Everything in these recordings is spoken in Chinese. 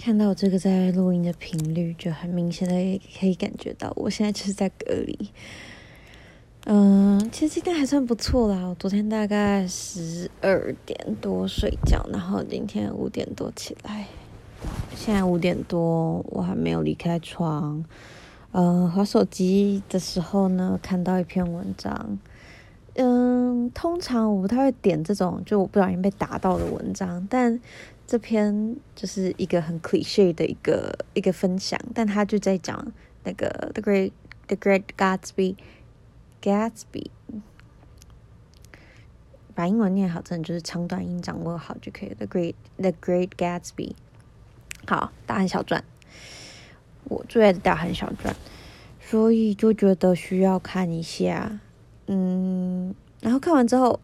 看到这个在录音的频率，就很明显的可以感觉到，我现在就是在隔离。嗯，其实今天还算不错啦。我昨天大概十二点多睡觉，然后今天五点多起来。现在五点多，我还没有离开床。嗯，滑手机的时候呢，看到一篇文章。嗯，通常我不太会点这种就我不小心被打到的文章，但这篇就是一个很 cliche 的一个一个分享，但他就在讲那个 The Great The Great Gatsby Gatsby，把英文念好，真的就是长短音掌握好就可以。The Great The Great Gatsby，好，大汉小传，我最爱的大汉小传，所以就觉得需要看一下。嗯，然后看完之后，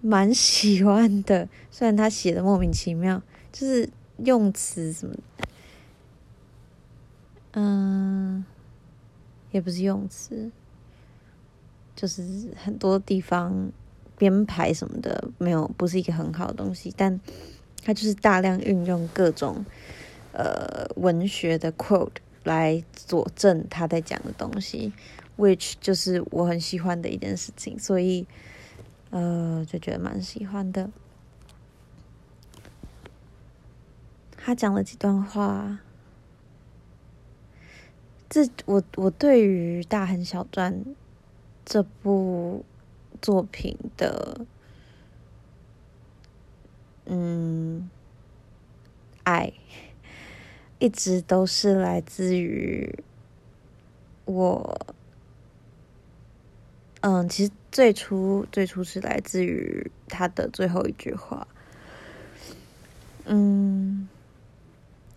蛮喜欢的。虽然他写的莫名其妙，就是用词什么，嗯，也不是用词，就是很多地方编排什么的没有，不是一个很好的东西。但他就是大量运用各种呃文学的 quote 来佐证他在讲的东西。which 就是我很喜欢的一件事情，所以呃就觉得蛮喜欢的。他讲了几段话，这我我对于《大亨小传》这部作品的嗯爱，一直都是来自于我。嗯，其实最初最初是来自于他的最后一句话。嗯，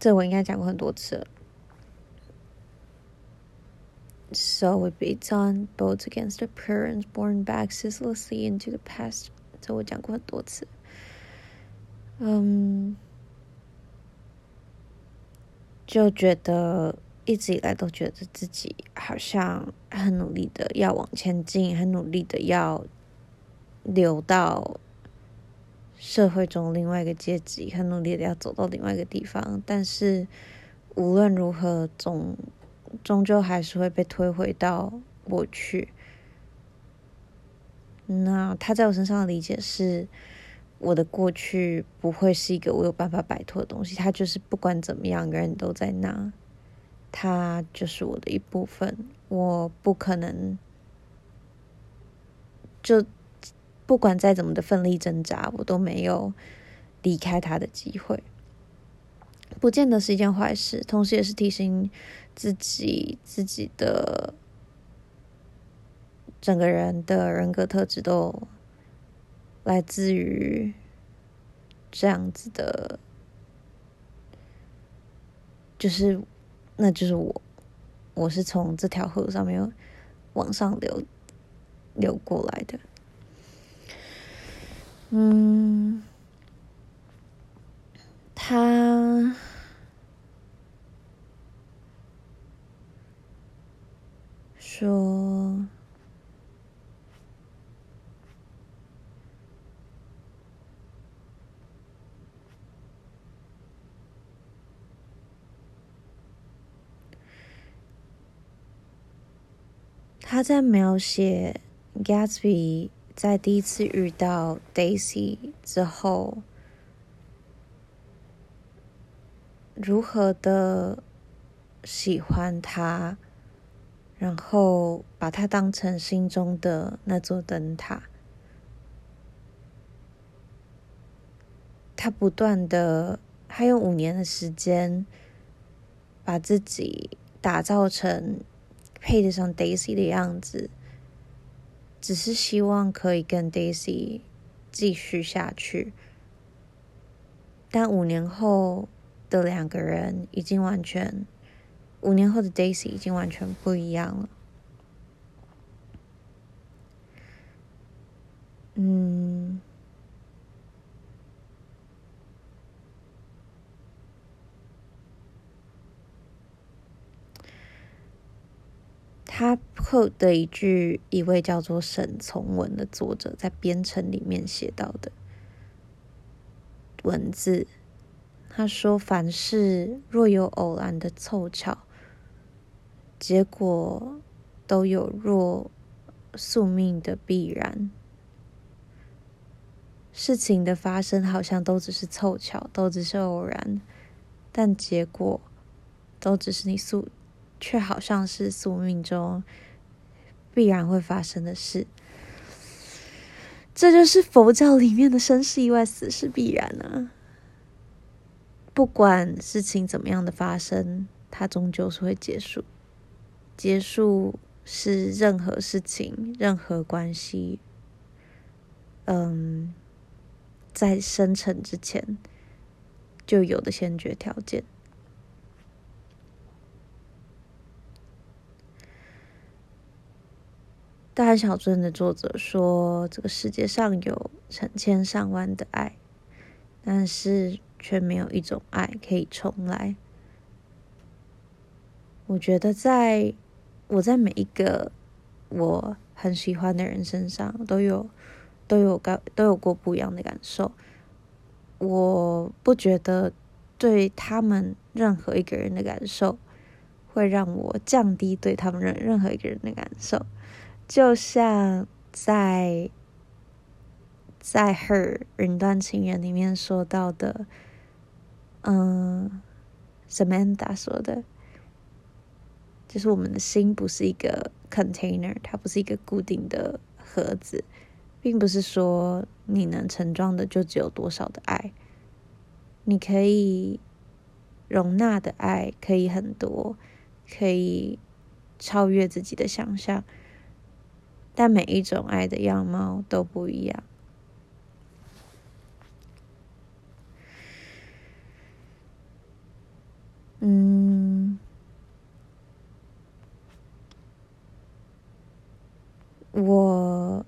这我应该讲过很多次了。So we beat on boats against the currents, borne back ceaselessly into the past。这我讲过很多次。嗯，就觉得。一直以来都觉得自己好像很努力的要往前进，很努力的要留到社会中另外一个阶级，很努力的要走到另外一个地方。但是无论如何，总终究还是会被推回到过去。那他在我身上的理解是，我的过去不会是一个我有办法摆脱的东西，他就是不管怎么样，人都在那。他就是我的一部分，我不可能就不管再怎么的奋力挣扎，我都没有离开他的机会。不见得是一件坏事，同时也是提醒自己，自己的整个人的人格特质都来自于这样子的，就是。那就是我，我是从这条河上面往上流流过来的。嗯，他说。他在描写 Gatsby 在第一次遇到 Daisy 之后，如何的喜欢他，然后把他当成心中的那座灯塔。他不断的，他用五年的时间，把自己打造成。配得上 Daisy 的样子，只是希望可以跟 Daisy 继续下去。但五年后的两个人已经完全，五年后的 Daisy 已经完全不一样了。嗯。他 quote 的一句，一位叫做沈从文的作者在编程里面写到的文字，他说：“凡事若有偶然的凑巧，结果都有若宿命的必然。事情的发生好像都只是凑巧，都只是偶然，但结果都只是你宿，却好像是宿命中必然会发生的事。这就是佛教里面的生是意外，死是必然啊。”不管事情怎么样的发生，它终究是会结束。结束是任何事情、任何关系，嗯，在生成之前就有的先决条件。大汉小镇的作者说：“这个世界上有成千上万的爱，但是……”却没有一种爱可以重来。我觉得，在我在每一个我很喜欢的人身上，都有都有感都有过不一样的感受。我不觉得对他们任何一个人的感受会让我降低对他们任任何一个人的感受，就像在在《Her》云端情人里面说到的。嗯，Samantha 说的，就是我们的心不是一个 container，它不是一个固定的盒子，并不是说你能盛装的就只有多少的爱，你可以容纳的爱可以很多，可以超越自己的想象，但每一种爱的样貌都不一样。嗯，我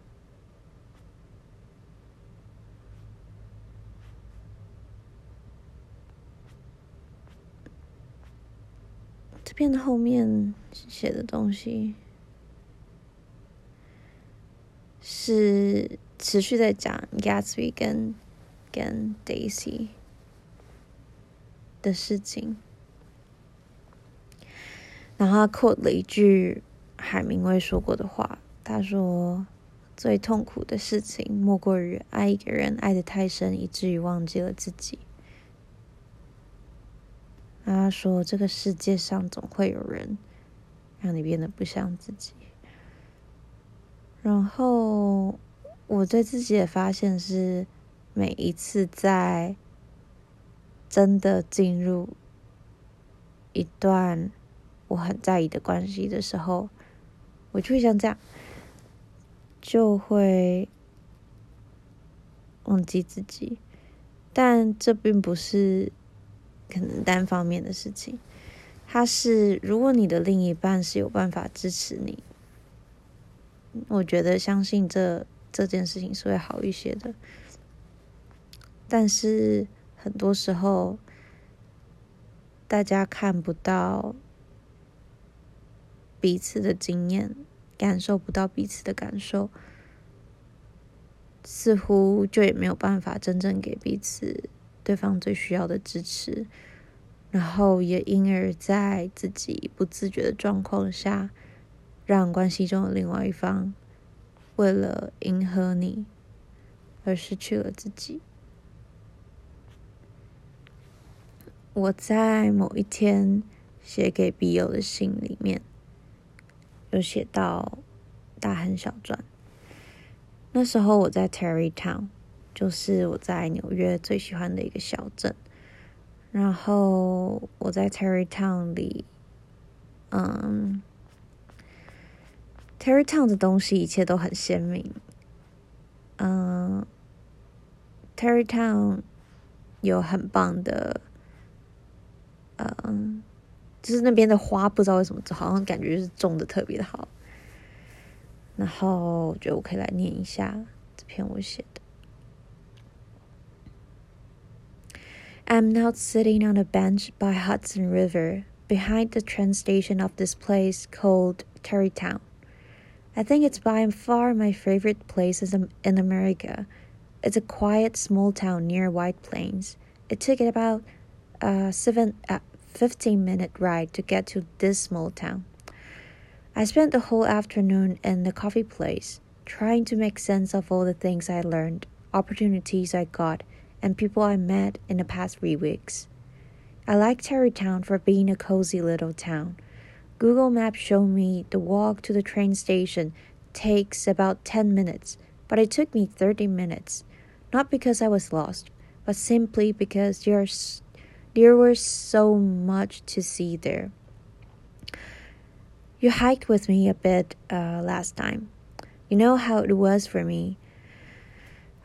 这边的后面写的东西是持续在讲 Gatsby 跟跟 Daisy 的事情。然后他 quote 了一句海明威说过的话，他说：“最痛苦的事情，莫过于爱一个人爱的太深，以至于忘记了自己。”他说：“这个世界上总会有人让你变得不像自己。”然后我对自己的发现是，每一次在真的进入一段。我很在意的关系的时候，我就会像这样，就会忘记自己。但这并不是可能单方面的事情，它是如果你的另一半是有办法支持你，我觉得相信这这件事情是会好一些的。但是很多时候，大家看不到。彼此的经验，感受不到彼此的感受，似乎就也没有办法真正给彼此对方最需要的支持，然后也因而在自己不自觉的状况下，让关系中的另外一方为了迎合你而失去了自己。我在某一天写给笔友的信里面。有写到大亨小传。那时候我在 Tarrytown，就是我在纽约最喜欢的一个小镇。然后我在 Tarrytown 里，嗯 ，Tarrytown 的东西一切都很鲜明。嗯，Tarrytown 有很棒的，嗯。就是那边的花，不知道为什么，好像感觉就是种的特别的好。然后我觉得我可以来念一下这篇我写的。I'm now sitting on a bench by Hudson River, behind the train station of this place called Tarrytown. I think it's by far my favorite place in America. It's a quiet small town near White Plains. It took it about a seven, uh, 15 minute ride to get to this small town. I spent the whole afternoon in the coffee place, trying to make sense of all the things I learned, opportunities I got, and people I met in the past three weeks. I like Tarrytown for being a cozy little town. Google Maps showed me the walk to the train station takes about 10 minutes, but it took me 30 minutes. Not because I was lost, but simply because there's, there was so much to see there. You hiked with me a bit uh, last time. You know how it was for me.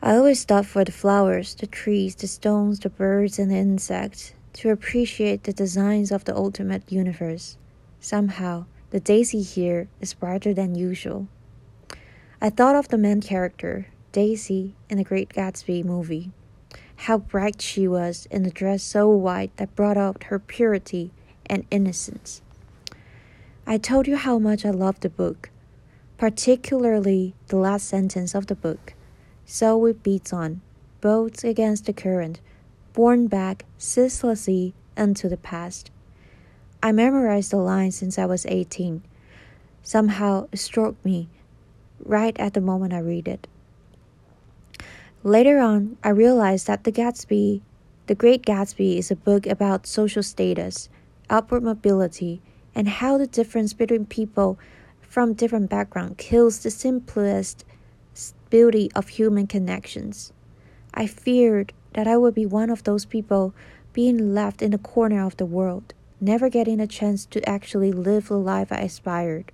I always stopped for the flowers, the trees, the stones, the birds, and the insects to appreciate the designs of the ultimate universe. Somehow, the daisy here is brighter than usual. I thought of the main character, Daisy, in the Great Gatsby movie. How bright she was in a dress so white that brought out her purity and innocence. I told you how much I loved the book, particularly the last sentence of the book. So it beats on, boats against the current, borne back ceaselessly into the past. I memorized the line since I was 18. Somehow it struck me right at the moment I read it. Later on, I realized that The Gatsby, The Great Gatsby, is a book about social status, upward mobility, and how the difference between people from different backgrounds kills the simplest beauty of human connections. I feared that I would be one of those people being left in the corner of the world, never getting a chance to actually live the life I aspired.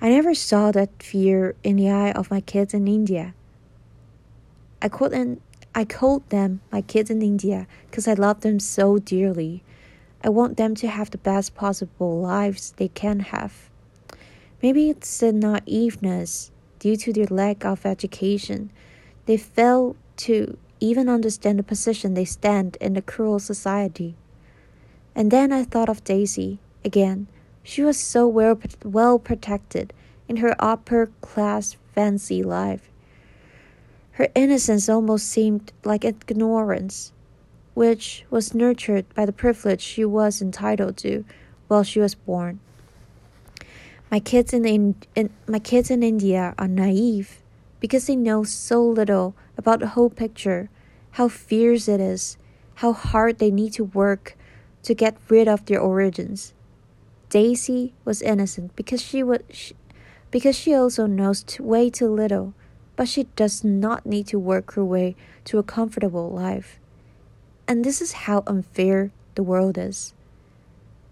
I never saw that fear in the eye of my kids in India. I couldn't I called them my kids in India because I love them so dearly. I want them to have the best possible lives they can have. Maybe it's the naiveness due to their lack of education. They fail to even understand the position they stand in the cruel society. And then I thought of Daisy again she was so well, well protected in her upper class fancy life. Her innocence almost seemed like ignorance, which was nurtured by the privilege she was entitled to while she was born. My kids in, in, in, my kids in India are naive because they know so little about the whole picture, how fierce it is, how hard they need to work to get rid of their origins. Daisy was innocent because she was she, because she also knows way too little, but she does not need to work her way to a comfortable life. And this is how unfair the world is.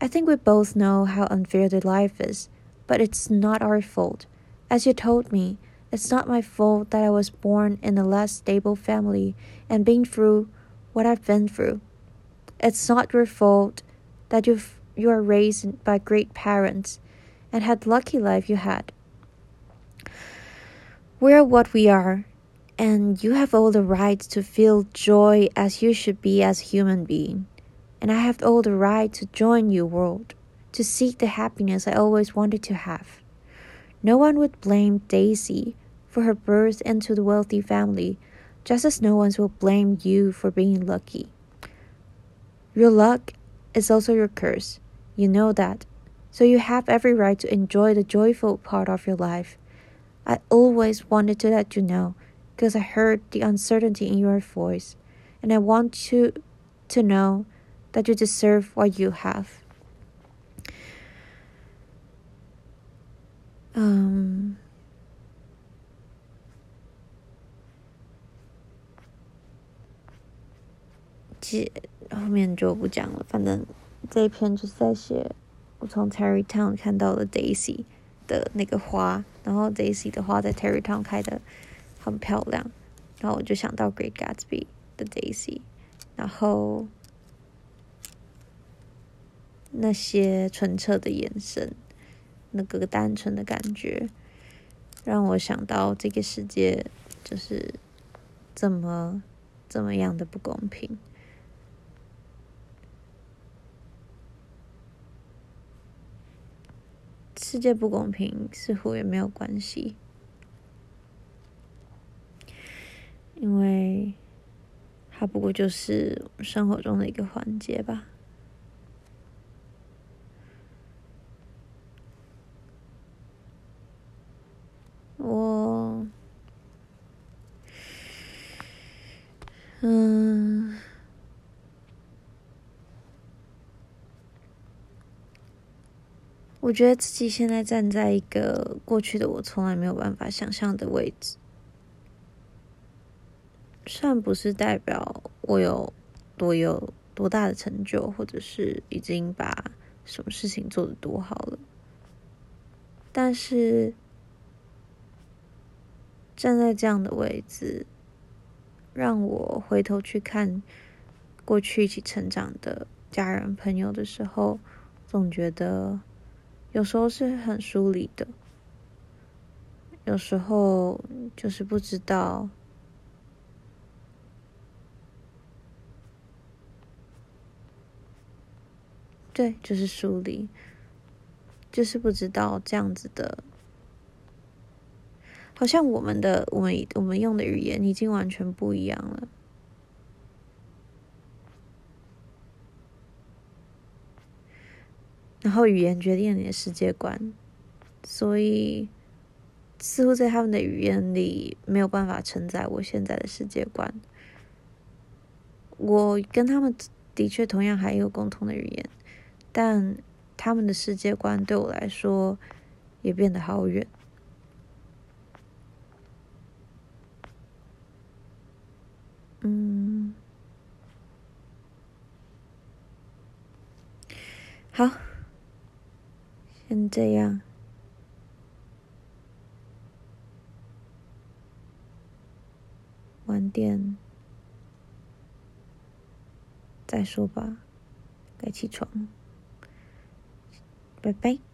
I think we both know how unfair the life is, but it's not our fault. As you told me, it's not my fault that I was born in a less stable family and been through what I've been through. It's not your fault that you've you are raised by great parents and had lucky life you had. We are what we are, and you have all the right to feel joy as you should be as human being. And I have all the right to join your world, to seek the happiness I always wanted to have. No one would blame Daisy for her birth into the wealthy family, just as no one will blame you for being lucky. Your luck is also your curse. You know that. So you have every right to enjoy the joyful part of your life. I always wanted to let you know because I heard the uncertainty in your voice, and I want you to know that you deserve what you have. Um, 其后面就不讲了，反正。这一篇就是在写我从 Tarrytown 看到了 Daisy 的那个花，然后 Daisy 的花在 Tarrytown 开的很漂亮，然后我就想到 Great Gatsby 的 Daisy，然后那些纯澈的眼神，那个单纯的感觉，让我想到这个世界就是这么这么样的不公平。世界不公平似乎也没有关系，因为它不过就是生活中的一个环节吧。我，嗯，我觉得自己现在站在一个过去的我从来没有办法想象的位置。算不是代表我有多有多大的成就，或者是已经把什么事情做得多好了，但是站在这样的位置，让我回头去看过去一起成长的家人朋友的时候，总觉得有时候是很疏离的，有时候就是不知道。对，就是疏离，就是不知道这样子的，好像我们的我们我们用的语言已经完全不一样了，然后语言决定了你的世界观，所以似乎在他们的语言里没有办法承载我现在的世界观。我跟他们的确同样还有共同的语言。但他们的世界观对我来说也变得好远。嗯，好，先这样，晚点再说吧，该起床。拜拜。